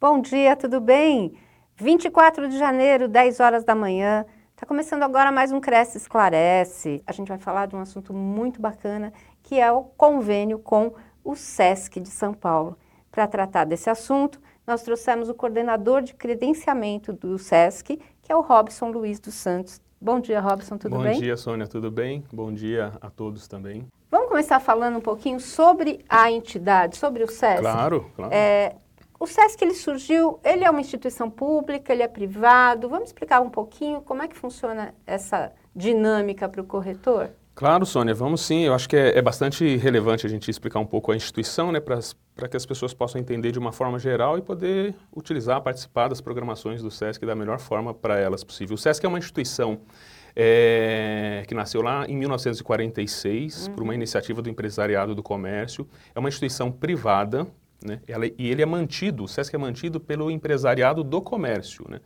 Bom dia, tudo bem? 24 de janeiro, 10 horas da manhã. Está começando agora mais um Cresce Esclarece. A gente vai falar de um assunto muito bacana, que é o convênio com o SESC de São Paulo. Para tratar desse assunto, nós trouxemos o coordenador de credenciamento do SESC, que é o Robson Luiz dos Santos. Bom dia, Robson, tudo Bom bem? Bom dia, Sônia, tudo bem? Bom dia a todos também. Vamos começar falando um pouquinho sobre a entidade, sobre o SESC? Claro, claro. É, o SESC ele surgiu, ele é uma instituição pública, ele é privado. Vamos explicar um pouquinho como é que funciona essa dinâmica para o corretor? Claro, Sônia, vamos sim. Eu acho que é, é bastante relevante a gente explicar um pouco a instituição, né, para que as pessoas possam entender de uma forma geral e poder utilizar, participar das programações do SESC da melhor forma para elas possível. O SESC é uma instituição é, que nasceu lá em 1946 uhum. por uma iniciativa do empresariado do comércio. É uma instituição privada, né, ela, e ele é mantido, o SESC é mantido pelo empresariado do comércio. Né?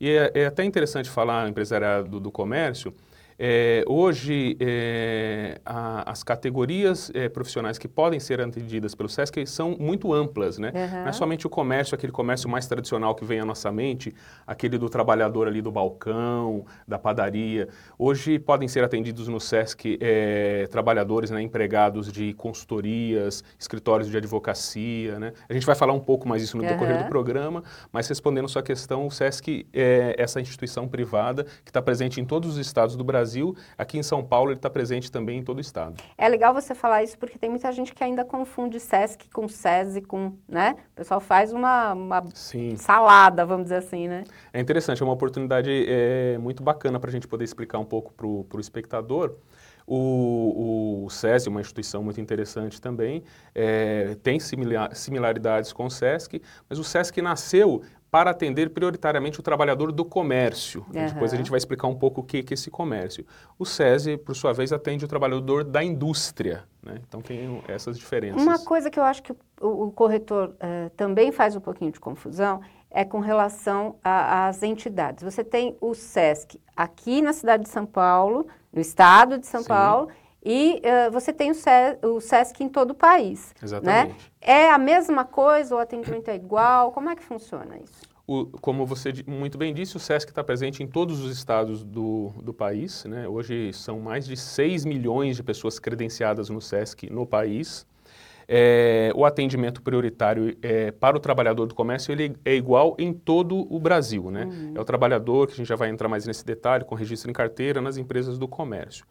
E é, é até interessante falar empresariado do comércio, é, hoje, é, a, as categorias é, profissionais que podem ser atendidas pelo SESC são muito amplas, né? Uhum. Não é somente o comércio, aquele comércio mais tradicional que vem à nossa mente, aquele do trabalhador ali do balcão, da padaria. Hoje podem ser atendidos no SESC é, trabalhadores, né, empregados de consultorias, escritórios de advocacia, né? A gente vai falar um pouco mais isso no uhum. decorrer do programa, mas respondendo sua questão, o SESC é essa instituição privada que está presente em todos os estados do Brasil Brasil, aqui em São Paulo ele está presente também em todo o estado. É legal você falar isso porque tem muita gente que ainda confunde SESC com SESI, com, né? O pessoal faz uma, uma salada, vamos dizer assim, né? É interessante, é uma oportunidade é, muito bacana para a gente poder explicar um pouco para o espectador. O, o SESI, uma instituição muito interessante também, é, tem similar, similaridades com o SESC, mas o SESC nasceu para atender prioritariamente o trabalhador do comércio. Uhum. Depois a gente vai explicar um pouco o que, que é esse comércio. O SESI, por sua vez, atende o trabalhador da indústria. Né? Então tem essas diferenças. Uma coisa que eu acho que o, o corretor uh, também faz um pouquinho de confusão é com relação às entidades. Você tem o SESC aqui na cidade de São Paulo, no estado de São Sim. Paulo, e uh, você tem o, o, SESC em todo o país. Né? Exatamente. Né? É a mesma coisa, o atendimento é igual? Como é que funciona isso? O, como você muito bem disse, o SESC está presente em todos os estados do, do país. Né? Hoje são mais de 6 milhões de pessoas credenciadas no SESC no país. É, o atendimento prioritário é, para o trabalhador do comércio ele é igual em todo o Brasil. Né? Uhum. É o trabalhador, que a gente já vai entrar mais nesse detalhe, com registro em carteira nas empresas do comércio.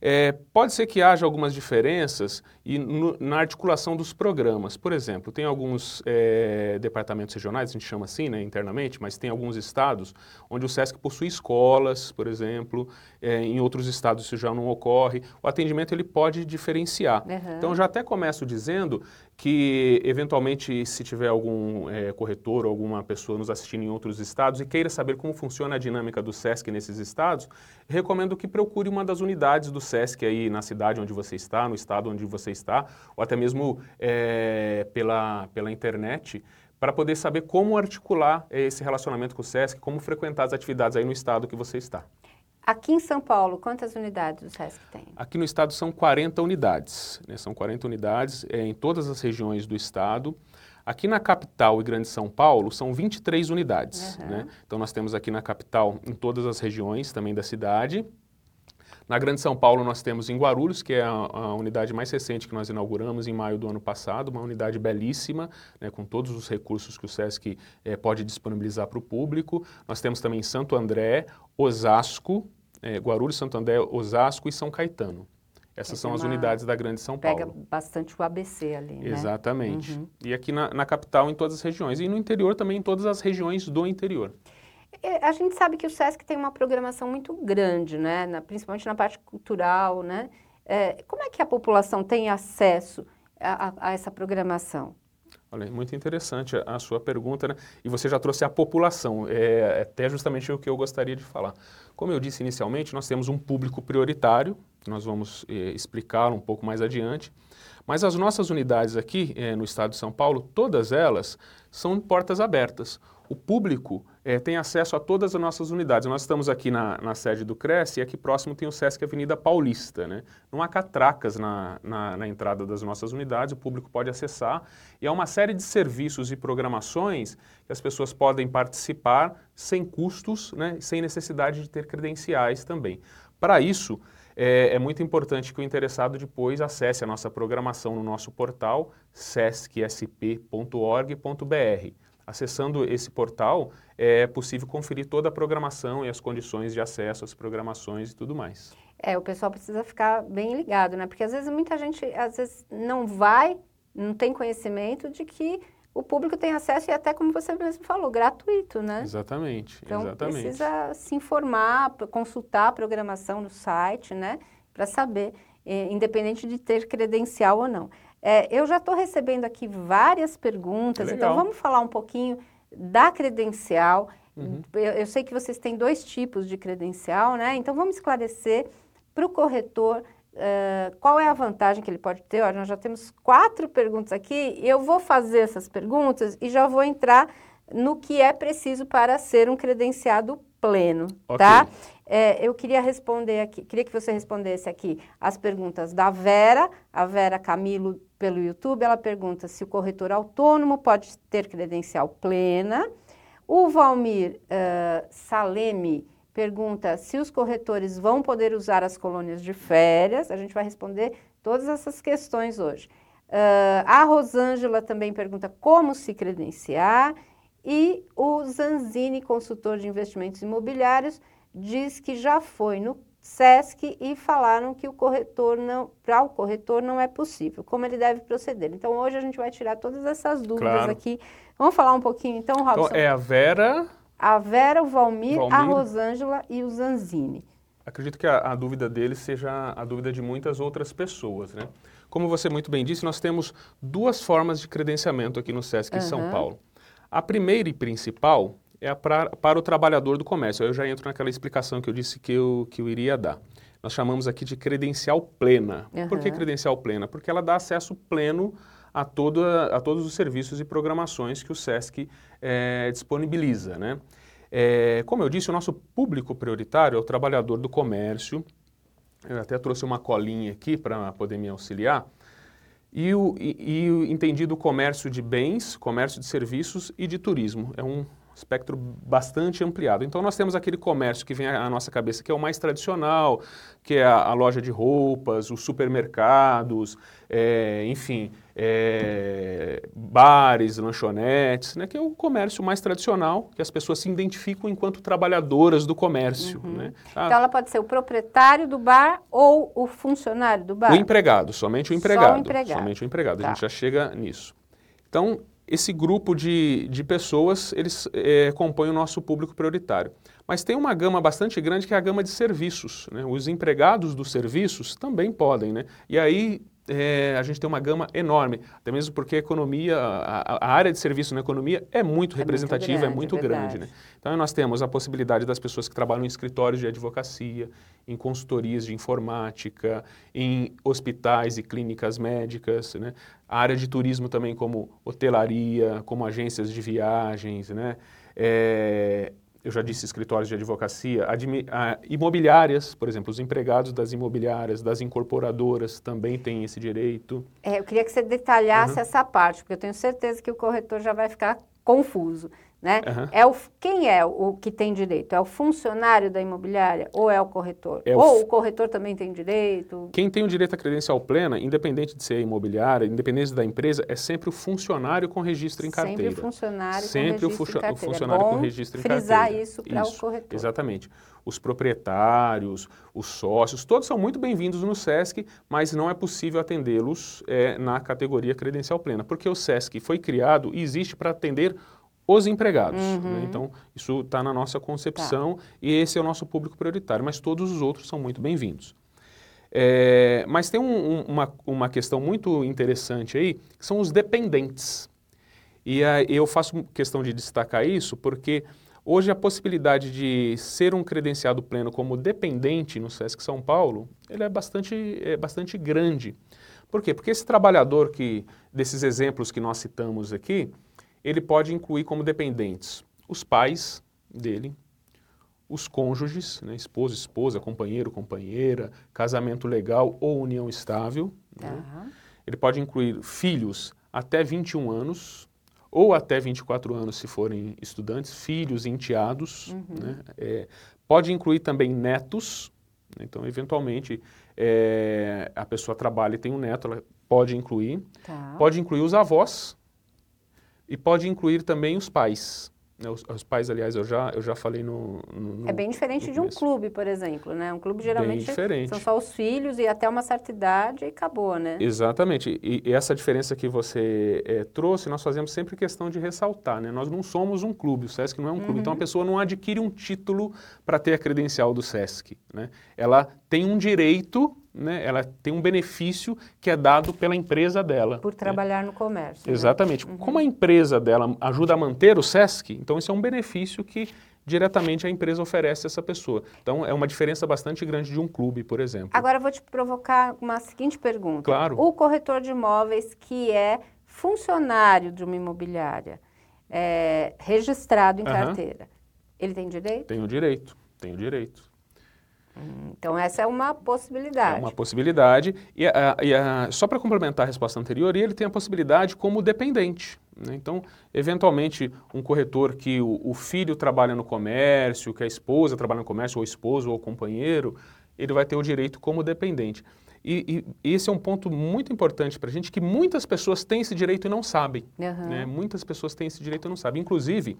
É, pode ser que haja algumas diferenças e no, na articulação dos programas. Por exemplo, tem alguns é, departamentos regionais, a gente chama assim né, internamente, mas tem alguns estados onde o SESC possui escolas, por exemplo, é, em outros estados isso já não ocorre. O atendimento ele pode diferenciar. Uhum. Então, já até começo dizendo que, eventualmente, se tiver algum é, corretor ou alguma pessoa nos assistindo em outros estados e queira saber como funciona a dinâmica do SESC nesses estados, recomendo que procure uma das unidades do SESC aí na cidade onde você está, no estado onde você está, ou até mesmo é, pela, pela internet, para poder saber como articular esse relacionamento com o SESC, como frequentar as atividades aí no estado que você está. Aqui em São Paulo, quantas unidades o SESC tem? Aqui no estado são 40 unidades, né? são 40 unidades é, em todas as regiões do estado. Aqui na capital e Grande São Paulo são 23 unidades. Uhum. Né? Então nós temos aqui na capital em todas as regiões também da cidade. Na Grande São Paulo nós temos em Guarulhos, que é a, a, unidade mais recente que nós inauguramos em maio do ano passado, uma unidade belíssima, né, com todos os recursos que o SESC é, pode disponibilizar para o público. Nós temos também Santo André, Osasco, é, Guarulhos, Santo André, Osasco e São Caetano. Essas é são as unidades da Grande São Paulo. Pega bastante o ABC ali, né? Exatamente. Uhum. E aqui na, na, capital, em todas as regiões. E no interior também, em todas as regiões do interior. É, a gente sabe que o SESC tem uma programação muito grande, né? Na, principalmente na parte cultural, né? É, como é que a população tem acesso a, a, a essa programação? Olha, muito interessante a, sua pergunta, né? E você já trouxe a população, é, é até justamente o que eu gostaria de falar. Como eu disse inicialmente, nós temos um público prioritário, que nós vamos é, explicar um pouco mais adiante, mas as nossas unidades aqui é, no estado de São Paulo, todas elas são portas abertas. O público é, tem acesso a todas as nossas unidades. Nós estamos aqui na, na sede do Cresce e aqui próximo tem o Sesc Avenida Paulista. Né? Não há catracas na, na, na, entrada das nossas unidades, o público pode acessar. E há uma série de serviços e programações que as pessoas podem participar sem custos, né? sem necessidade de ter credenciais também. Para isso, é, é, muito importante que o interessado depois acesse a nossa programação no nosso portal sescsp.org.br. Acessando esse portal, é possível conferir toda a programação e as condições de acesso às programações e tudo mais. É, o pessoal precisa ficar bem ligado, né? Porque às vezes muita gente às vezes não vai, não tem conhecimento de que o público tem acesso e até como você mesmo falou, gratuito, né? Exatamente, então, exatamente. precisa se informar, consultar a programação no site, né? Para saber, eh, independente de ter credencial ou não. É, eu já estou recebendo aqui várias perguntas, então Legal. então vamos falar um pouquinho da credencial. Uhum. Eu, eu, sei que vocês têm dois tipos de credencial, né? Então vamos esclarecer para o corretor uh, qual é a vantagem que ele pode ter. Olha, nós já temos quatro perguntas aqui. Eu vou fazer essas perguntas e já vou entrar no que é preciso para ser um credenciado pleno, okay. tá? É, eu queria responder aqui, queria que você respondesse aqui as perguntas da Vera, a Vera Camilo pelo YouTube, ela pergunta se o corretor autônomo pode ter credencial plena. O Valmir uh, Saleme pergunta se os corretores vão poder usar as colônias de férias. A gente vai responder todas essas questões hoje. Uh, a Rosângela também pergunta como se credenciar. E o Zanzini, consultor de investimentos imobiliários, diz que já foi no SESC e falaram que o corretor não, para o corretor não é possível, como ele deve proceder. Então hoje a gente vai tirar todas essas dúvidas claro. aqui. Vamos falar um pouquinho então, Robson? Então é a Vera... A Vera, o Valmir, Valmir. a Rosângela e o Zanzini. Acredito que a, a, dúvida dele seja a dúvida de muitas outras pessoas, né? Como você muito bem disse, nós temos duas formas de credenciamento aqui no SESC uhum. em São Paulo. A primeira e principal é pra, para o trabalhador do comércio. Eu já entro naquela explicação que eu disse que eu, que eu iria dar. Nós chamamos aqui de credencial plena. Uhum. Por que credencial plena? Porque ela dá acesso pleno a, toda, a todos os serviços e programações que o SESC é, disponibiliza. Né? É, como eu disse, o nosso público prioritário é o trabalhador do comércio. Eu até trouxe uma colinha aqui para poder me auxiliar. E o, e, e o entendido comércio de bens, comércio de serviços e de turismo. É um espectro bastante ampliado. Então nós temos aquele comércio que vem à nossa cabeça, que é o mais tradicional, que é a, a loja de roupas, os supermercados, é, enfim, é, bares, lanchonetes, né, que é o comércio mais tradicional, que as pessoas se identificam enquanto trabalhadoras do comércio. Uhum. Né? Ah, então ela pode ser o proprietário do bar ou o funcionário do bar? O empregado, somente o empregado. Só o empregado. Somente o empregado, tá. a gente já chega nisso. Então, esse grupo de, de pessoas, eles é, compõem o nosso público prioritário. Mas tem uma gama bastante grande que é a gama de serviços. Né? Os empregados dos serviços também podem. Né? E aí é, a gente tem uma gama enorme, até mesmo porque a economia, a, a área de serviço na economia é muito é representativa, muito grande, é muito grande. Né? Então nós temos a possibilidade das pessoas que trabalham em escritórios de advocacia, em consultorias de informática, em hospitais e clínicas médicas, né? a área de turismo também como hotelaria, como agências de viagens, né? Eu já disse escritórios de advocacia, imobiliárias, por exemplo, os empregados das imobiliárias, das incorporadoras também têm esse direito. É, eu queria que você detalhasse uhum. essa parte, porque eu tenho certeza que o corretor já vai ficar confuso. Né? Uhum. É o, quem é o que tem direito? É o funcionário da imobiliária ou é o corretor? É ou o, o corretor também tem direito? Quem tem o direito à credencial plena, independente de ser imobiliária, independente da empresa, é sempre o funcionário com registro em carteira. Sempre o funcionário sempre com registro o, em carteira. o funcionário é com registro em carteira. frisar isso para o corretor. Exatamente. Os proprietários, os sócios, todos são muito bem-vindos no SESC, mas não é possível atendê-los é, na categoria credencial plena, porque o SESC foi criado e existe para atender os empregados. Né? Uhum. Né? Então, isso está na nossa concepção tá. e esse é o nosso público prioritário, mas todos os outros são muito bem-vindos. É, mas tem um, um, uma, uma questão muito interessante aí, que são os dependentes. E a, eu faço questão de destacar isso porque hoje a possibilidade de ser um credenciado pleno como dependente no SESC São Paulo, ele é bastante, é bastante grande. Por quê? Porque esse trabalhador que, desses exemplos que nós citamos aqui, ele pode incluir como dependentes os pais, dele, os cônjuges, né, esposo, esposa, companheiro, companheira, casamento legal ou união estável. Né? Tá. Ele pode incluir filhos até 21 anos ou até 24 anos se forem estudantes, filhos e enteados. Uhum. Né? É, pode incluir também netos. né? Então, eventualmente, é, a pessoa trabalha e tem um neto, ela pode incluir. Tá. Pode incluir os avós e pode incluir também os pais. né? Os, os pais, aliás, eu já, eu já falei no, no- É bem diferente de um clube, por exemplo, né? Um clube geralmente diferente. são só os filhos e até uma certa idade e acabou, né? Exatamente. E, e essa diferença que você eh, trouxe, nós fazemos sempre questão de ressaltar. Né? Nós não somos um clube, o SESC não é um clube. Então a pessoa não adquire um título para ter a credencial do SESC. Né? Ela tem um direito, né? ela tem um benefício que é dado pela empresa dela. Por né? trabalhar no comércio. né? Exatamente. Como a empresa dela ajuda a manter o SESC, então isso é um benefício que diretamente a empresa oferece a essa pessoa. Então é uma diferença bastante grande de um clube, por exemplo. Agora eu vou te provocar uma seguinte pergunta. Claro. O corretor de imóveis que é funcionário de uma imobiliária, é, registrado em Aham. carteira, ele tem direito? Tem o direito, tem o direito. Então essa é uma possibilidade. É uma possibilidade. E, a- e a- só para complementar a resposta anterior, ele tem a possibilidade como dependente. né? Então, eventualmente, um corretor que o, o filho trabalha no comércio, que a esposa trabalha no comércio, ou o esposo ou o companheiro, ele vai ter o direito como dependente. E, e esse é um ponto muito importante para a gente, que muitas pessoas têm esse direito e não sabem. Aham. né? Muitas pessoas têm esse direito e não sabem. Inclusive,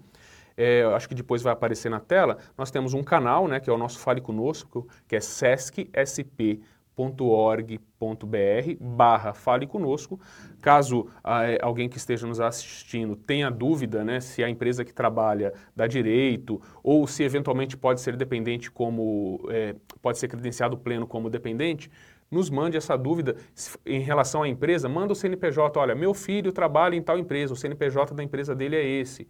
é, acho que depois vai aparecer na tela, nós temos um canal, né, que é o nosso Fale Conosco, que é sescsp.org.br barra Fale Conosco. Caso ah, é, alguém que esteja nos assistindo tenha dúvida né, se a empresa que trabalha dá direito ou se eventualmente pode ser dependente como, é, pode ser credenciado pleno como dependente, nos mande essa dúvida em relação à empresa, manda o CNPJ, olha, meu filho trabalha em tal empresa, o CNPJ da empresa dele é esse.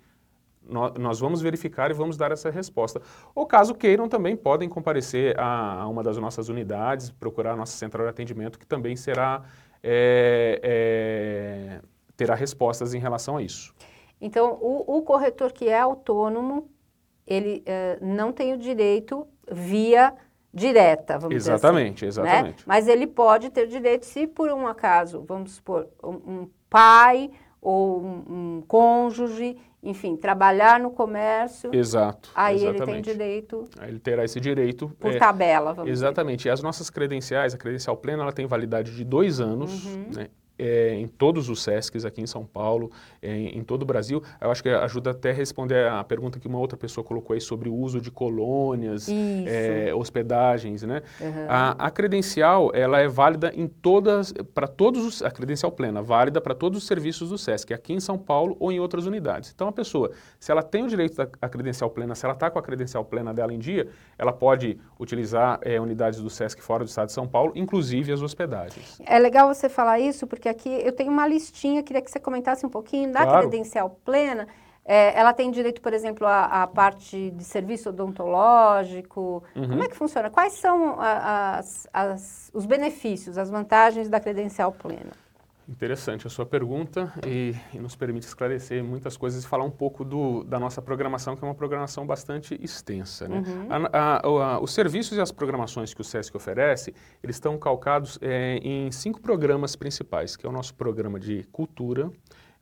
Nó- Nós vamos verificar e vamos dar essa resposta. Ou caso queiram, também podem comparecer a, a uma das nossas unidades, procurar a nossa central de atendimento, que também será, é, é, terá respostas em relação a isso. Então, o, o corretor que é autônomo, ele eh, não tem o direito via direta, vamos Exatamente, dizer assim. né? exatamente. Mas ele pode ter direito se por um acaso, vamos supor, um, um pai ou um, um cônjuge, enfim, trabalhar no comércio, Exato. aí ele tem exatamente. direito Aí Ele terá esse direito. por é, tabela, vamos Exatamente. E as nossas credenciais, a credencial plena, ela tem validade de dois anos, Uhum. né? É, em todos os SESCs aqui em São Paulo, é, em, todo o Brasil. Eu acho que ajuda até a responder a pergunta que uma outra pessoa colocou aí sobre o uso de colônias, é, hospedagens, né? Aham. A, a credencial, ela é válida em todas, para todos os, a credencial plena, válida para todos os serviços do SESC, aqui em São Paulo ou em outras unidades. Então, a pessoa, se ela tem o direito da a credencial plena, se ela está com a credencial plena dela em dia, ela pode utilizar é, unidades do SESC fora do estado de São Paulo, inclusive as hospedagens. É legal você falar isso, porque aqui eu tenho uma listinha, queria que você comentasse um pouquinho da Claro. credencial plena. É, ela tem direito, por exemplo, à, à parte de serviço odontológico. Uhum. Como é que funciona? Quais são a- as- as- os benefícios, as vantagens da credencial plena? Interessante a sua pergunta e, e nos permite esclarecer muitas coisas e falar um pouco do- da nossa programação, que é uma programação bastante extensa. né? A- a- o- a- os serviços e as programações que o SESC oferece, eles estão calcados eh, em cinco programas principais, que é o nosso programa de cultura,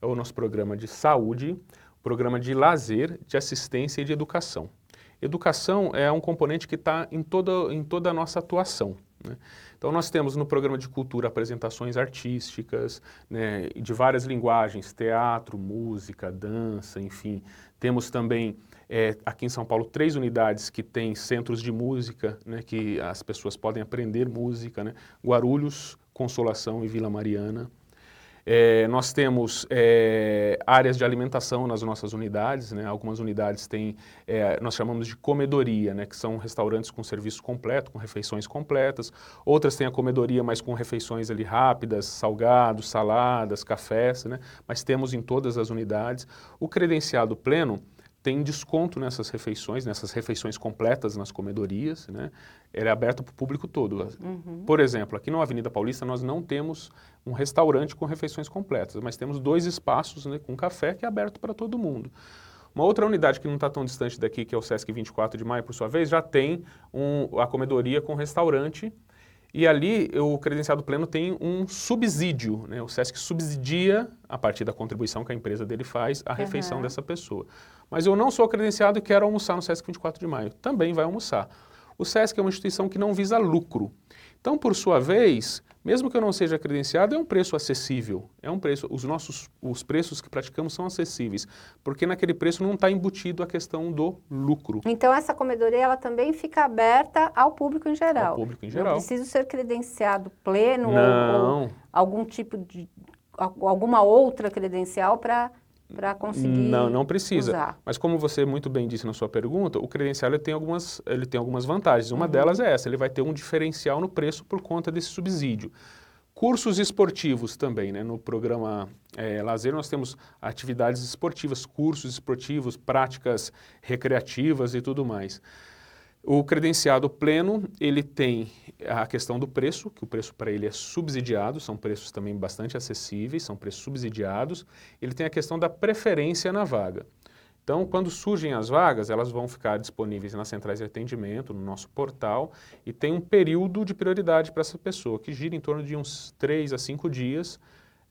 é o nosso programa de saúde, o programa de lazer, de assistência e de educação. Educação é um componente que está em toda, em toda a nossa atuação. né? Então, nós temos no programa de cultura apresentações artísticas, né, de várias linguagens, teatro, música, dança, enfim. Temos também, eh, aqui em São Paulo, três unidades que têm centros de música, né, que as pessoas podem aprender música, né? Guarulhos, Consolação e Vila Mariana. Eh, nós temos eh, áreas de alimentação nas nossas unidades, né? algumas unidades têm, eh, nós chamamos de comedoria, né? que são restaurantes com serviço completo, com refeições completas, outras têm a comedoria, mas com refeições ali rápidas, salgados, saladas, cafés, né? mas temos em todas as unidades. O credenciado pleno tem desconto nessas refeições, nessas refeições completas nas comedorias, né? Ele é aberto para o público todo. Por exemplo, aqui na Avenida Paulista nós não temos um restaurante com refeições completas, mas temos dois espaços né, com café que é aberto para todo mundo. Uma outra unidade que não está tão distante daqui, que é o Sesc 24 de Maio, por sua vez, já tem um, a comedoria com restaurante, e ali o credenciado pleno tem um subsídio, né? o SESC subsidia, a partir da contribuição que a empresa dele faz, a refeição uhum. dessa pessoa. Mas eu não sou credenciado e quero almoçar no SESC 24 de maio. Também vai almoçar. O SESC é uma instituição que não visa lucro. Então, por sua vez, mesmo que eu não seja credenciado, é um preço acessível. É um preço, os nossos os preços que praticamos são acessíveis, porque naquele preço não está embutido a questão do lucro. Então essa comedoria ela também fica aberta ao público em geral. Ao público em geral. Não preciso ser credenciado pleno ou, ou algum tipo de alguma outra credencial para para conseguir Não, não precisa. Usar. Mas como você muito bem disse na sua pergunta, o credencial ele tem algumas, ele tem algumas vantagens. Uma uhum. delas é essa, ele vai ter um diferencial no preço por conta desse subsídio. Cursos esportivos também, né? No programa é, Lazer nós temos atividades esportivas, cursos esportivos, práticas recreativas e tudo mais. O credenciado pleno, ele tem a questão do preço, que o preço para ele é subsidiado, são preços também bastante acessíveis, são preços subsidiados. Ele tem a questão da preferência na vaga. Então, quando surgem as vagas, elas vão ficar disponíveis nas centrais de atendimento, no nosso portal, e tem um período de prioridade para essa pessoa, que gira em torno de uns 3 a 5 dias.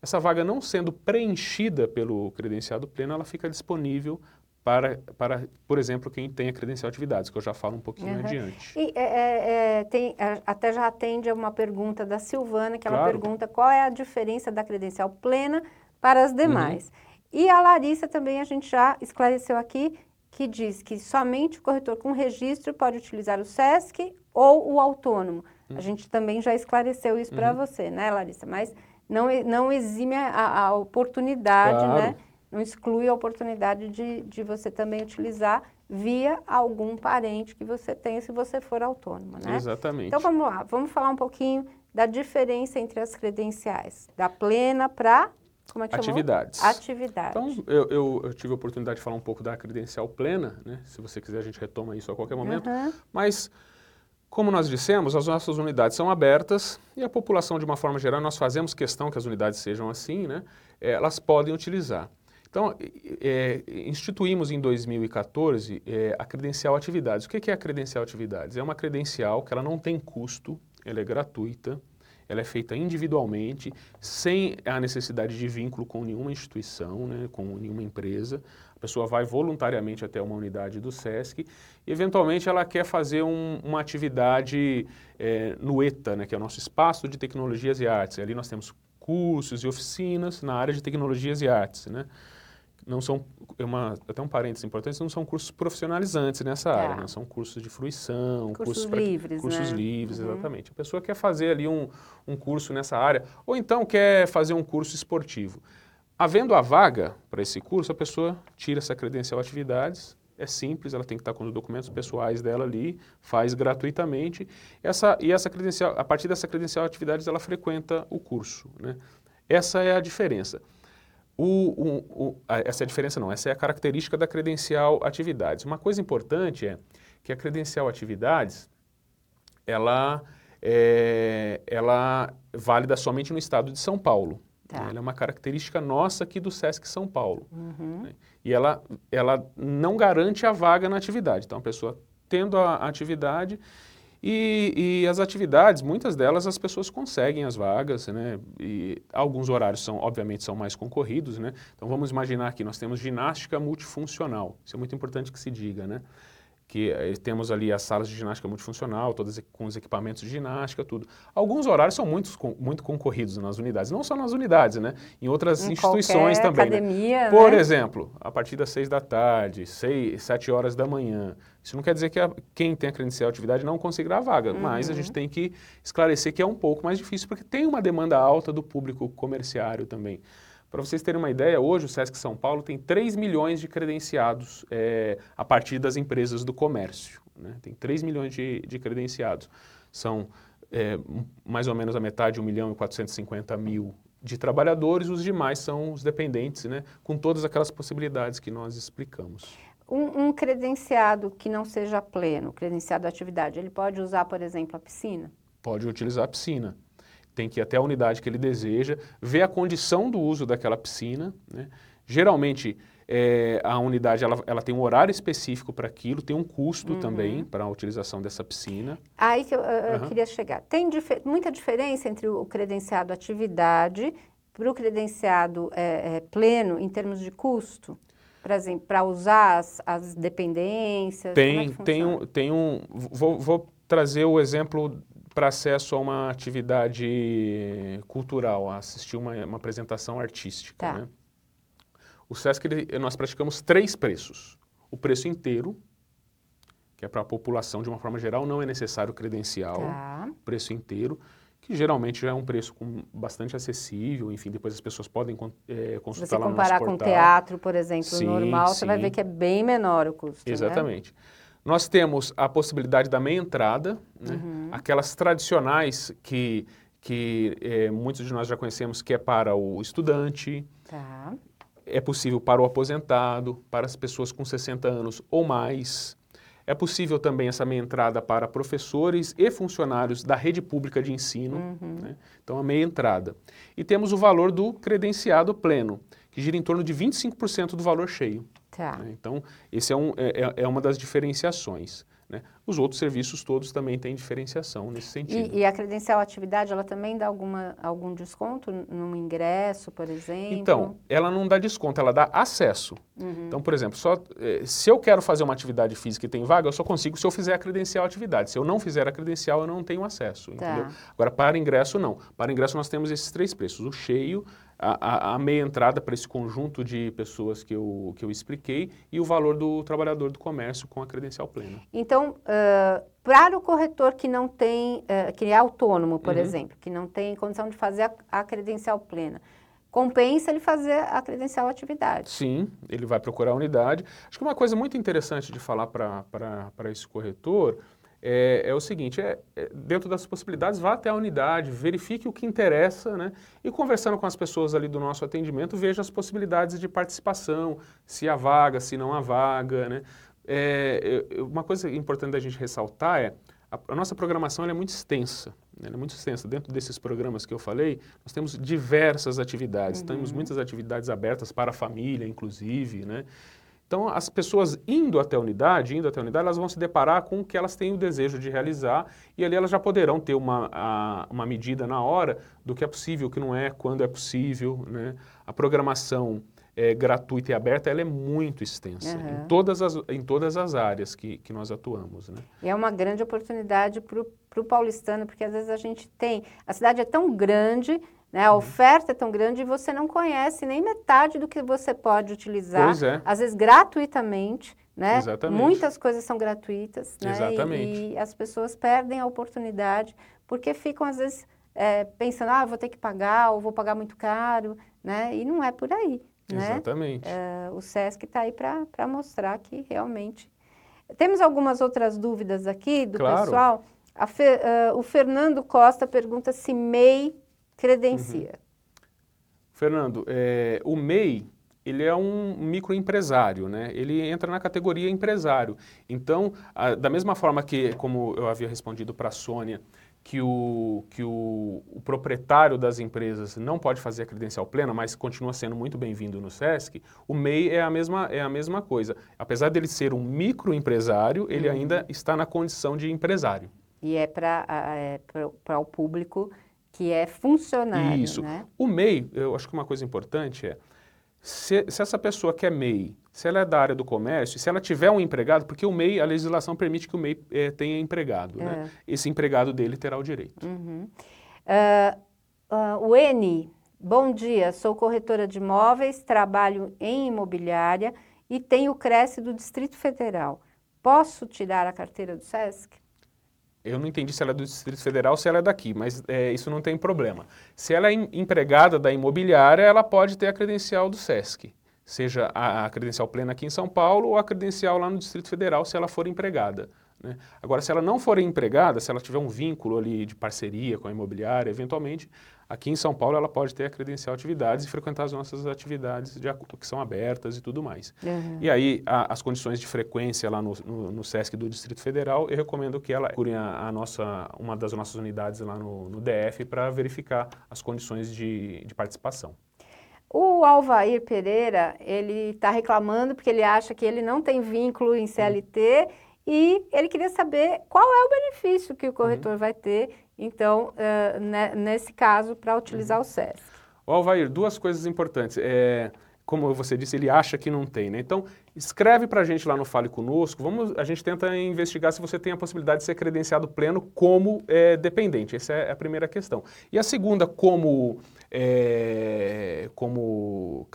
Essa vaga não sendo preenchida pelo credenciado pleno, ela fica disponível para, para, por exemplo, quem tem a credencial atividades, que eu já falo um pouquinho uhum. adiante. E é, é, é tem, é, até já atende a uma pergunta da Silvana, que ela claro. pergunta qual é a diferença da credencial plena para as demais. Uhum. E a Larissa também a gente já esclareceu aqui, que diz que somente o corretor com registro pode utilizar o SESC ou o autônomo. Uhum. A gente também já esclareceu isso para uhum. você, né, Larissa? Mas não, não exime a, a oportunidade, claro. né? Não exclui a oportunidade de, de você também utilizar via algum parente que você tenha se você for autônoma, né? Exatamente. Então vamos lá, vamos falar um pouquinho da diferença entre as credenciais, da plena para como é que Atividades. Chamou? Atividade. Então, eu, eu, eu, tive a oportunidade de falar um pouco da credencial plena, né? Se você quiser, a gente retoma isso a qualquer momento. Uhum. Mas, como nós dissemos, as nossas unidades são abertas e a população, de uma forma geral, nós fazemos questão que as unidades sejam assim, né? Elas podem utilizar. Então, é, instituímos em 2014 é, a credencial atividades. O que é a credencial atividades? É uma credencial que ela não tem custo, ela é gratuita, ela é feita individualmente, sem a necessidade de vínculo com nenhuma instituição, né, com nenhuma empresa. A pessoa vai voluntariamente até uma unidade do SESC e, eventualmente, ela quer fazer um, uma atividade é, no ETA, né, que é o nosso Espaço de Tecnologias e Artes. E ali nós temos cursos e oficinas na área de tecnologias e artes, né? Não são, é uma, até um parênteses importante, não são cursos profissionalizantes nessa área, tá. né? são cursos de fruição, cursos, cursos livres, cursos né? livres, uhum. exatamente. A pessoa quer fazer ali um, um curso nessa área, ou então quer fazer um curso esportivo. Havendo a vaga para esse curso, a pessoa tira essa credencial atividades, é simples, ela tem que estar com os documentos pessoais dela ali, faz gratuitamente. Essa, e essa credencial, a partir dessa credencial atividades, ela frequenta o curso. Né? Essa é a diferença. O, o, o, essa é a diferença não, essa é a característica da credencial atividades. Uma coisa importante é que a credencial atividades, ela é, ela válida somente no estado de São Paulo. Tá. Ela é uma característica nossa aqui do SESC São Paulo. Uhum. Né? E ela, ela não garante a vaga na atividade. Então, a pessoa tendo a atividade, e, e, as atividades, muitas delas as pessoas conseguem as vagas, né? E alguns horários são, obviamente, são mais concorridos, né? Então vamos imaginar que nós temos ginástica multifuncional. Isso é muito importante que se diga, né? Que eh, temos ali as salas de ginástica multifuncional, todas com os equipamentos de ginástica, tudo. Alguns horários são muito, muito concorridos nas unidades, não só nas unidades, né? Em outras em instituições também. Né? Academia, né? Por exemplo, a partir das seis da tarde, seis, sete horas da manhã. Isso não quer dizer que a, quem tem a credencial atividade não conseguirá a vaga, uhum. mas a gente tem que esclarecer que é um pouco mais difícil, porque tem uma demanda alta do público comerciário também. Para vocês terem uma ideia, hoje o Sesc São Paulo tem 3 milhões de credenciados é, a partir das empresas do comércio. Né? Tem 3 milhões de, de credenciados. São é, mais ou menos a metade, 1 milhão e 450 mil de trabalhadores, os demais são os dependentes, né? com todas aquelas possibilidades que nós explicamos. Um, um credenciado que não seja pleno, credenciado à atividade, ele pode usar, por exemplo, a piscina? Pode utilizar a piscina tem que ir até a unidade que ele deseja, ver a condição do uso daquela piscina. Né? Geralmente, É, a unidade ela, ela, tem um horário específico para aquilo, tem um custo uhum. também para a utilização dessa piscina. Aí que eu, eu uhum. queria chegar. Tem dif muita diferença entre o credenciado atividade para o credenciado é, é, pleno em termos de custo? Por exemplo, para usar as, as dependências? Tem, é tem um, tem um. Vou, vou trazer o exemplo para acesso a uma atividade cultural, a assistir uma, uma apresentação artística. Tá. Né? O SESC, ele, nós praticamos três preços. O preço inteiro, que é para a população de uma forma geral, não é necessário credencial. Tá. Preço inteiro, que geralmente já é um preço com, bastante acessível, enfim, depois as pessoas podem é, consultar lá no nosso portal. Se comparar com teatro, por exemplo, sim, normal, sim. você vai ver que é bem menor o custo, né? Exatamente. Né? Nós temos a possibilidade da meia entrada, né? uhum. aquelas tradicionais que, que é, muitos de nós já conhecemos, que é para o estudante, tá é possível para o aposentado, para as pessoas com 60 anos ou mais. É possível também essa meia entrada para professores e funcionários da rede pública de ensino. Uhum. Né? Então, a meia entrada. E temos o valor do credenciado pleno, que gira em torno de 25% do valor cheio. Tá. Né? Então, esse é, um, é, é, é uma das diferenciações. Né? Os outros serviços todos também têm diferenciação nesse sentido. E, e, a credencial atividade, ela também dá alguma, algum desconto no ingresso, por exemplo? Então, ela não dá desconto, ela dá acesso. Uhum. Então, por exemplo, só, eh, se eu quero fazer uma atividade física e tem vaga, eu só consigo se eu fizer a credencial atividade. Se eu não fizer a credencial, eu não tenho acesso. Tá. Agora, para ingresso, não. Para ingresso, nós temos esses três preços. O cheio, a, a, a, meia entrada para esse conjunto de pessoas que eu, que eu expliquei e o valor do trabalhador do comércio com a credencial plena. Então, uh, para o corretor que não tem, uh, que é autônomo, por uhum. exemplo, que não tem condição de fazer a, a, credencial plena, compensa ele fazer a credencial atividade? Sim, ele vai procurar a unidade. Acho que uma coisa muito interessante de falar para esse corretor é, é o seguinte, é, é, dentro das possibilidades, vá até a unidade, verifique o que interessa, né? E conversando com as pessoas ali do nosso atendimento, veja as possibilidades de participação, se há vaga, se não há vaga, né? É, uma coisa importante da gente ressaltar é a, a nossa programação é muito extensa, né? é muito extensa. Dentro desses programas que eu falei, nós temos diversas atividades, uhum. temos muitas atividades abertas para a família, inclusive, né? Então, as pessoas indo até a unidade, indo até a unidade, elas vão se deparar com o que elas têm o desejo de realizar e ali elas já poderão ter uma, a, uma medida na hora do que é possível, o que não é, quando é possível. Né? A programação é, gratuita e aberta, ela é muito extensa uhum. em, todas as, em todas as áreas que, que nós atuamos. Né? E é uma grande oportunidade para o paulistano, porque às vezes a gente tem... A cidade é tão grande né? A uhum. oferta é tão grande e você não conhece nem metade do que você pode utilizar, pois é. às vezes gratuitamente, né? Exatamente. Muitas coisas são gratuitas, né? Exatamente. E, e, as pessoas perdem a oportunidade porque ficam às vezes é, pensando, ah, vou ter que pagar ou vou pagar muito caro, né? E não é por aí, né? Exatamente. É, o SESC está aí para mostrar que realmente... Temos algumas outras dúvidas aqui do claro. pessoal. Fe, uh, o Fernando Costa pergunta se MEI credencia. Uhum. Fernando, é, o MEI, ele é um microempresário, né? Ele entra na categoria empresário. Então, a, da mesma forma que, como eu havia respondido para a Sônia, que, o, que o, o, proprietário das empresas não pode fazer a credencial plena, mas continua sendo muito bem-vindo no SESC, o MEI é a mesma, é a mesma coisa. Apesar dele ser um microempresário, ele uhum. ainda está na condição de empresário. E é para é, o público que é funcionário. Isso. Né? O MEI, eu acho que uma coisa importante é, se, se, essa pessoa que é MEI, se ela é da área do comércio, se ela tiver um empregado, porque o MEI, a legislação permite que o MEI é, tenha empregado, né? é. né? Esse empregado dele terá o direito. Uhum. Uh, uh, o N, bom dia, sou corretora de imóveis, trabalho em imobiliária e tenho o Cresce do Distrito Federal. Posso tirar a carteira do SESC? Eu não entendi se ela é do Distrito Federal ou se ela é daqui, mas é, isso não tem problema. Se ela é empregada da imobiliária, ela pode ter a credencial do SESC, seja a, a credencial plena aqui em São Paulo ou a credencial lá no Distrito Federal, se ela for empregada. Né? Agora, se ela não for empregada, se ela tiver um vínculo ali de parceria com a imobiliária, eventualmente, aqui em São Paulo ela pode ter a credencial atividades e frequentar as nossas atividades de, que são abertas e tudo mais. Uhum. E aí, a, as condições de frequência lá no, no, no, SESC do Distrito Federal, eu recomendo que ela procure a, a nossa, uma das nossas unidades lá no, no DF para verificar as condições de, de participação. O Alvair Pereira, ele está reclamando porque ele acha que ele não tem vínculo em CLT e ele queria saber qual é o benefício que o corretor uhum. vai ter, então, uh, nesse caso, para utilizar uhum. o SESC. O Alvair, duas coisas importantes. É, como você disse, ele acha que não tem, né? Então, escreve para a gente lá no Fale Conosco, vamos, a gente tenta investigar se você tem a possibilidade de ser credenciado pleno como é, dependente, essa é a primeira questão. E a segunda, como, é, como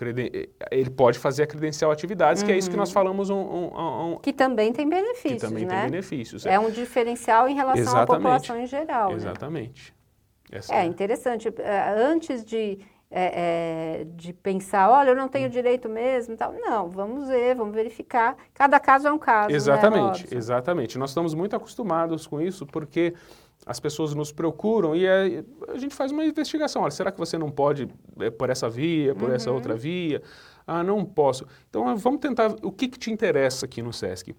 ele pode fazer a credencial atividades, uhum. que é isso que nós uhum. falamos um, um, um, Que também tem benefícios, Que também né? tem benefícios. É. é um diferencial em relação Exatamente. à população em geral. Né? Exatamente. Né? é, é interessante. É, antes de é, é, de pensar, olha, eu não tenho direito mesmo, tal. Não, vamos ver, vamos verificar. Cada caso é um caso. Né, exatamente, né, exatamente. Nós estamos muito acostumados com isso porque as pessoas nos procuram e é, a gente faz uma investigação. Olha, será que você não pode é, por essa via, por uhum. essa outra via? Ah, não posso. Então vamos tentar. O que, que te interessa aqui no SESC?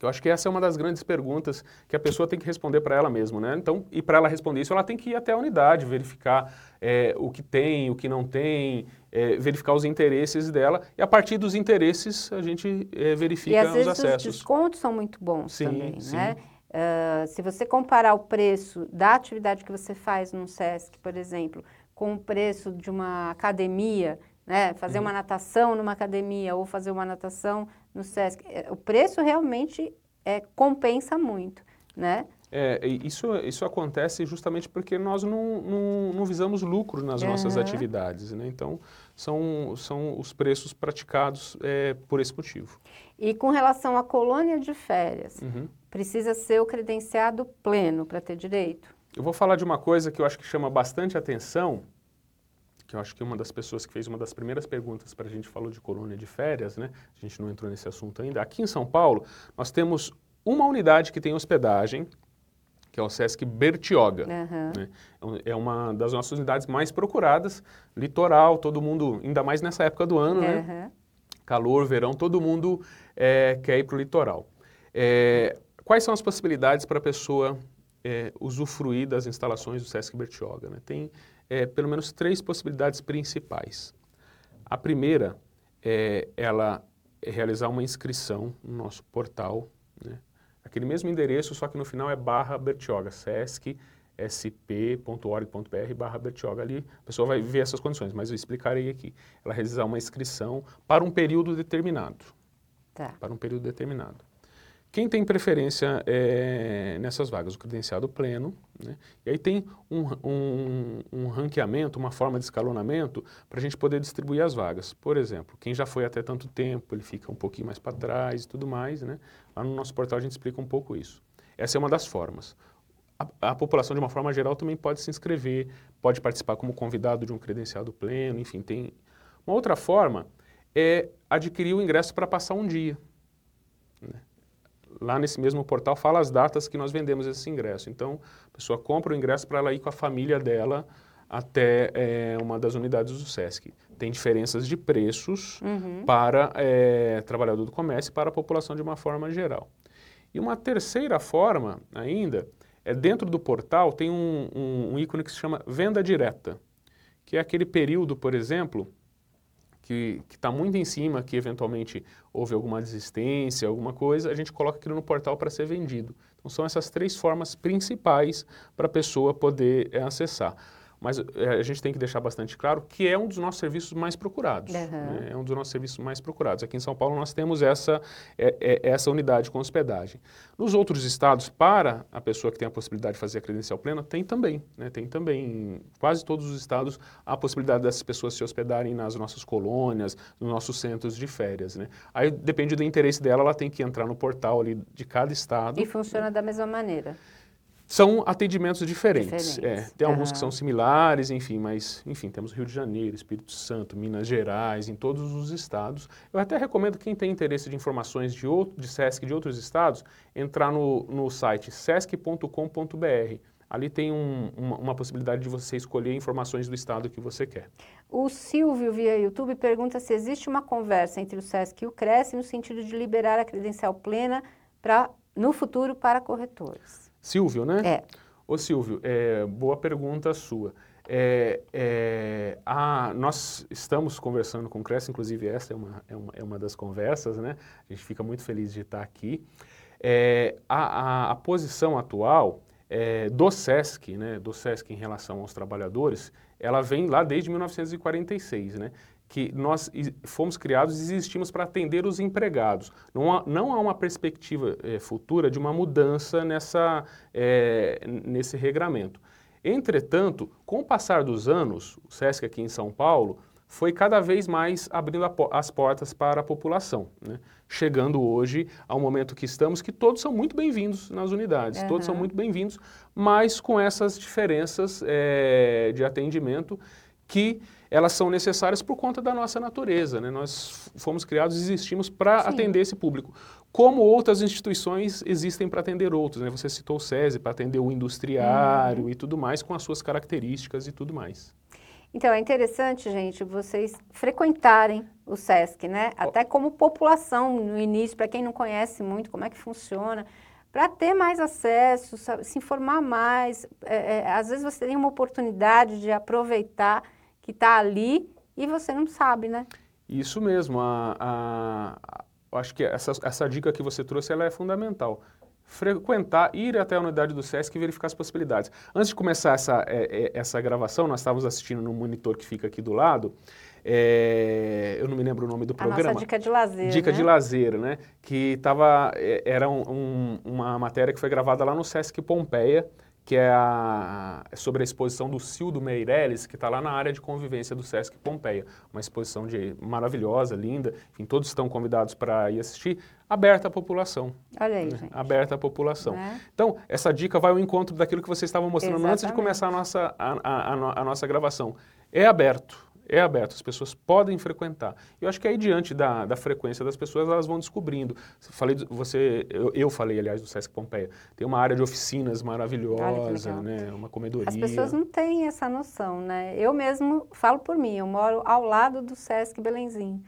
Eu acho que essa é uma das grandes perguntas que a pessoa tem que responder para ela mesma, né? Então, e para ela responder isso, ela tem que ir até a unidade, verificar é, o que tem, o que não tem, é, verificar os interesses dela e a partir dos interesses a gente é, verifica e, às vezes, os acessos. Os descontos são muito bons sim, também, sim. né? Uh, se você comparar o preço da atividade que você faz no SESC, por exemplo, com o preço de uma academia, né? Fazer uhum. uma natação numa academia ou fazer uma natação no SESC, é, o preço realmente é, compensa muito, né? É, isso, isso acontece justamente porque nós não, não, não visamos lucro nas uhum. nossas atividades, né? Então, são, são os preços praticados é, por esse motivo. E com relação à colônia de férias, uhum. Precisa ser o credenciado pleno para ter direito? Eu vou falar de uma coisa que eu acho que chama bastante atenção, que eu acho que uma das pessoas que fez uma das primeiras perguntas para a gente falou de colônia de férias, né? A gente não entrou nesse assunto ainda. Aqui em São Paulo, nós temos uma unidade que tem hospedagem, que é o Sesc Bertioga. Uhum. Né? É uma das nossas unidades mais procuradas, litoral, todo mundo, ainda mais nessa época do ano, uhum. né? Calor, verão, todo mundo é, quer ir para o litoral. É, quais são as possibilidades para a pessoa é, usufruir das instalações do Sesc Bertioga? Né? Tem é, pelo menos três possibilidades principais. A primeira é ela realizar uma inscrição no nosso portal, né? aquele mesmo endereço, só que no final é barra Bertioga, sesc sp.org.br barra Bertioga. Ali a pessoa vai ver essas condições, mas eu explicarei aqui. Ela realizar uma inscrição para um período determinado. Tá. Para um período determinado. Quem tem preferência é, nessas vagas? O credenciado pleno. Né? E aí tem um, um, um ranqueamento, uma forma de escalonamento para a gente poder distribuir as vagas. Por exemplo, quem já foi até tanto tempo, ele fica um pouquinho mais para trás e tudo mais. Né? Lá no nosso portal a gente explica um pouco isso. Essa é uma das formas. A, a população, de uma forma geral, também pode se inscrever, pode participar como convidado de um credenciado pleno, enfim, tem... Uma outra forma é adquirir o ingresso para passar um dia. Né? Lá nesse mesmo portal fala as datas que nós vendemos esse ingresso. Então, a pessoa compra o ingresso para ela ir com a família dela até é, uma das unidades do SESC. Tem diferenças de preços uhum. para é, trabalhador do comércio e para a população de uma forma geral. E uma terceira forma ainda é dentro do portal tem um, um, um ícone que se chama venda direta, que é aquele período, por exemplo, que está muito em cima, que eventualmente houve alguma desistência, alguma coisa, a gente coloca aquilo no portal para ser vendido. Então são essas três formas principais para a pessoa poder é, acessar. Mas é, a gente tem que deixar bastante claro que é um dos nossos serviços mais procurados. Uhum. Né? É um dos nossos serviços mais procurados. Aqui em São Paulo nós temos essa, é, é, essa unidade com hospedagem. Nos outros estados, para a pessoa que tem a possibilidade de fazer a credencial plena, tem também. Né? Tem também, em quase todos os estados, a possibilidade dessas pessoas se hospedarem nas nossas colônias, nos nossos centros de férias. Né? Aí depende do interesse dela, ela tem que entrar no portal ali de cada estado. E funciona da mesma maneira. São atendimentos diferentes. diferentes. É, tem uhum. alguns que são similares, enfim, mas, enfim, temos Rio de Janeiro, Espírito Santo, Minas Gerais, em todos os estados. Eu até recomendo quem tem interesse de informações de, outro, de SESC de outros estados, entrar no, no site sesc.com.br. Ali tem um, uma, uma, possibilidade de você escolher informações do estado que você quer. O Silvio, via YouTube, pergunta se existe uma conversa entre o SESC e o Cresce no sentido de liberar a credencial plena no futuro para corretores. Silvio, né? É. Ô Silvio, é, boa pergunta sua. É, é, a, nós estamos conversando com o Cresce, inclusive essa é uma, é, uma, é uma das conversas, né? A gente fica muito feliz de estar aqui. É, a, a, a, posição atual é, do SESC, né, do SESC em relação aos trabalhadores, ela vem lá desde 1946, né? que nós fomos criados e existimos para atender os empregados. Não há, não há uma perspectiva é, futura de uma mudança nessa, é, nesse regramento. Entretanto, com o passar dos anos, o SESC aqui em São Paulo foi cada vez mais abrindo as portas para a população, né? Chegando hoje ao momento que estamos, que todos são muito bem-vindos nas unidades, uhum. todos são muito bem-vindos, mas com essas diferenças é, de atendimento que elas são necessárias por conta da nossa natureza. Né? Nós fomos criados e existimos para atender esse público. Como outras instituições existem para atender outros. Né? Você citou o SESI para atender o industriário uhum. e tudo mais, com as suas características e tudo mais. Então, é interessante, gente, vocês frequentarem o SESC, né? Até como população no início, para quem não conhece muito como é que funciona, para ter mais acesso, se informar mais. É, é, às vezes você tem uma oportunidade de aproveitar que está ali e você não sabe, né? Isso mesmo. A, a, a, acho que essa, essa dica que você trouxe ela é fundamental. Frequentar, ir até a unidade do SESC e verificar as possibilidades. Antes de começar essa, é, é, essa gravação, nós estávamos assistindo no monitor que fica aqui do lado. É, eu não me lembro o nome do programa. A nossa dica de lazer. Dica né? de lazer, né? Que tava, é, era um, um, uma matéria que foi gravada lá no Sesc Pompeia que é, a, é sobre a exposição do Cildo Meirelles, que está lá na área de convivência do Sesc Pompeia. Uma exposição de, maravilhosa, linda, enfim, todos estão convidados para ir assistir, aberta à população. Olha aí, né? gente. Aberta à população. Né? Então, essa dica vai ao encontro daquilo que vocês estavam mostrando Exatamente. antes de começar a nossa, a, a, a nossa gravação. É aberto é aberto, as pessoas podem frequentar. Eu acho que aí diante da, da frequência das pessoas, elas vão descobrindo. Falei, você, eu, eu, falei, aliás, do Sesc Pompeia, tem uma área de oficinas maravilhosa, né, uma comedoria. As pessoas não têm essa noção, né? Eu mesmo falo por mim, eu moro ao lado do Sesc Belenzinho.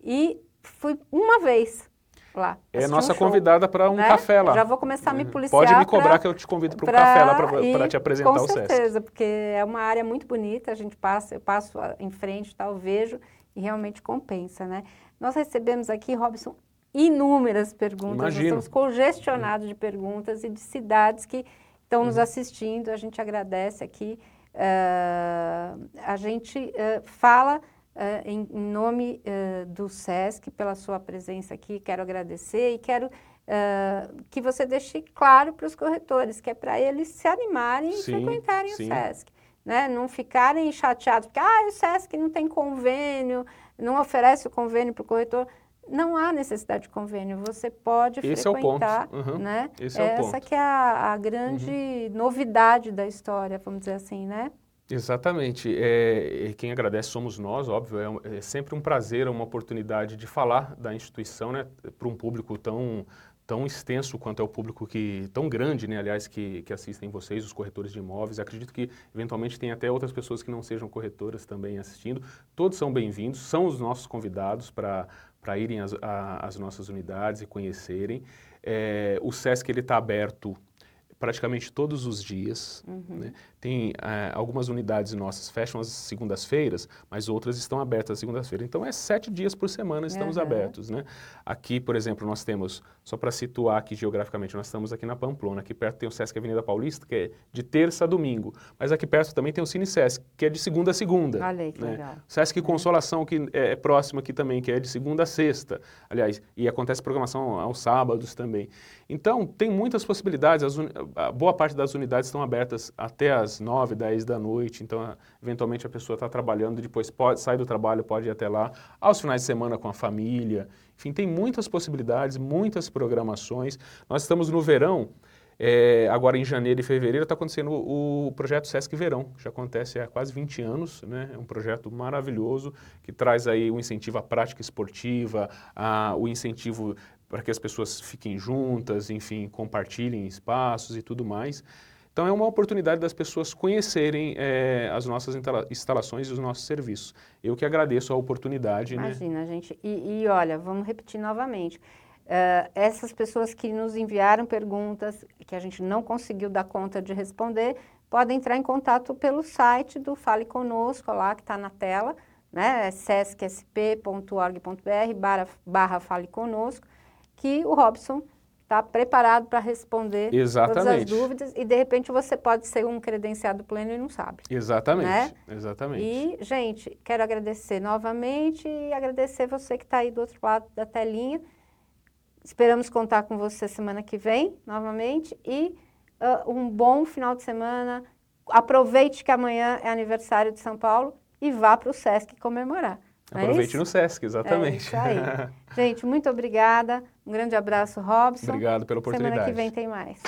E fui uma vez lá. É nossa um convidada para um né? café lá. Já vou começar a me policiar. Pode me cobrar pra, que eu te convido para um café lá para te apresentar o SESC. Com certeza, porque é uma área muito bonita, a gente passa, eu passo em frente, tal, vejo e realmente compensa, né? Nós recebemos aqui, Robson, inúmeras perguntas, Imagino. nós estamos congestionados de perguntas e de cidades que estão uhum. nos assistindo, a gente agradece aqui. Uh, a gente uh, fala Uh, em, em, nome uh, do SESC, pela sua presença aqui, quero agradecer e quero uh, que você deixe claro para os corretores, que é para eles se animarem sim, e frequentarem sim. o SESC. Né? Não ficarem chateados, porque ah, o SESC não tem convênio, não oferece o convênio para o corretor. Não há necessidade de convênio, você pode Esse frequentar. É o ponto. Uhum. Né? Esse é Essa o ponto. que é a, a grande uhum. novidade da história, vamos dizer assim, né? Exatamente. É, quem agradece somos nós, óbvio. É, é, sempre um prazer, uma oportunidade de falar da instituição né, para um público tão, tão extenso quanto é o público que tão grande, né, aliás, que, que assistem vocês, os corretores de imóveis. Acredito que eventualmente tem até outras pessoas que não sejam corretoras também assistindo. Todos são bem-vindos, são os nossos convidados para para irem às, nossas unidades e conhecerem. É, o SESC está aberto praticamente todos os dias. Uhum. Né? Tem é, algumas unidades nossas fecham as segundas-feiras, mas outras estão abertas às segundas-feiras. Então é sete dias por semana estamos uhum. abertos. Né? Aqui, por exemplo, nós temos, só para situar aqui geograficamente, nós estamos aqui na Pamplona. Aqui perto tem o Sesc Avenida Paulista, que é de terça a domingo. Mas aqui perto também tem o Cine Sesc, que é de segunda a segunda. Olha que né? legal. Sesc. Consolação, que é, é próximo aqui também, que é de segunda a sexta. Aliás, e acontece programação aos sábados também. Então, tem muitas possibilidades. As, a boa parte das unidades estão abertas até as 9, 10 da noite. Então, eventualmente, a pessoa está trabalhando, depois pode, sai do trabalho, pode ir até lá. Aos finais de semana com a família. Enfim, tem muitas possibilidades, muitas programações. Nós estamos no verão. É, agora em janeiro e fevereiro está acontecendo o, projeto Sesc Verão, que já acontece há quase 20 anos, né? é um projeto maravilhoso que traz aí o incentivo à prática esportiva, a, o incentivo para que as pessoas fiquem juntas, enfim, compartilhem espaços e tudo mais. Então é uma oportunidade das pessoas conhecerem é, as nossas instalações e os nossos serviços. Eu que agradeço a oportunidade. Né? Imagina, né? gente. E, e, olha, vamos repetir novamente. Uh, essas pessoas que nos enviaram perguntas que a gente não conseguiu dar conta de responder, podem entrar em contato pelo site do Fale Conosco, lá que está na tela, né? É sescsp.org.br barra, barra Fale Conosco, que o Robson está preparado para responder Exatamente. todas as dúvidas e de repente você pode ser um credenciado pleno e não sabe. Exatamente. Né? Exatamente. E, gente, quero agradecer novamente e agradecer você que está aí do outro lado da telinha. Esperamos contar com você semana que vem, novamente, e uh, um bom final de semana. Aproveite que amanhã é aniversário de São Paulo e vá para o Sesc comemorar. É Aproveite é no Sesc, exatamente. É isso aí. Gente, muito obrigada. Um grande abraço, Robson. Obrigado pela oportunidade. Semana que vem tem mais.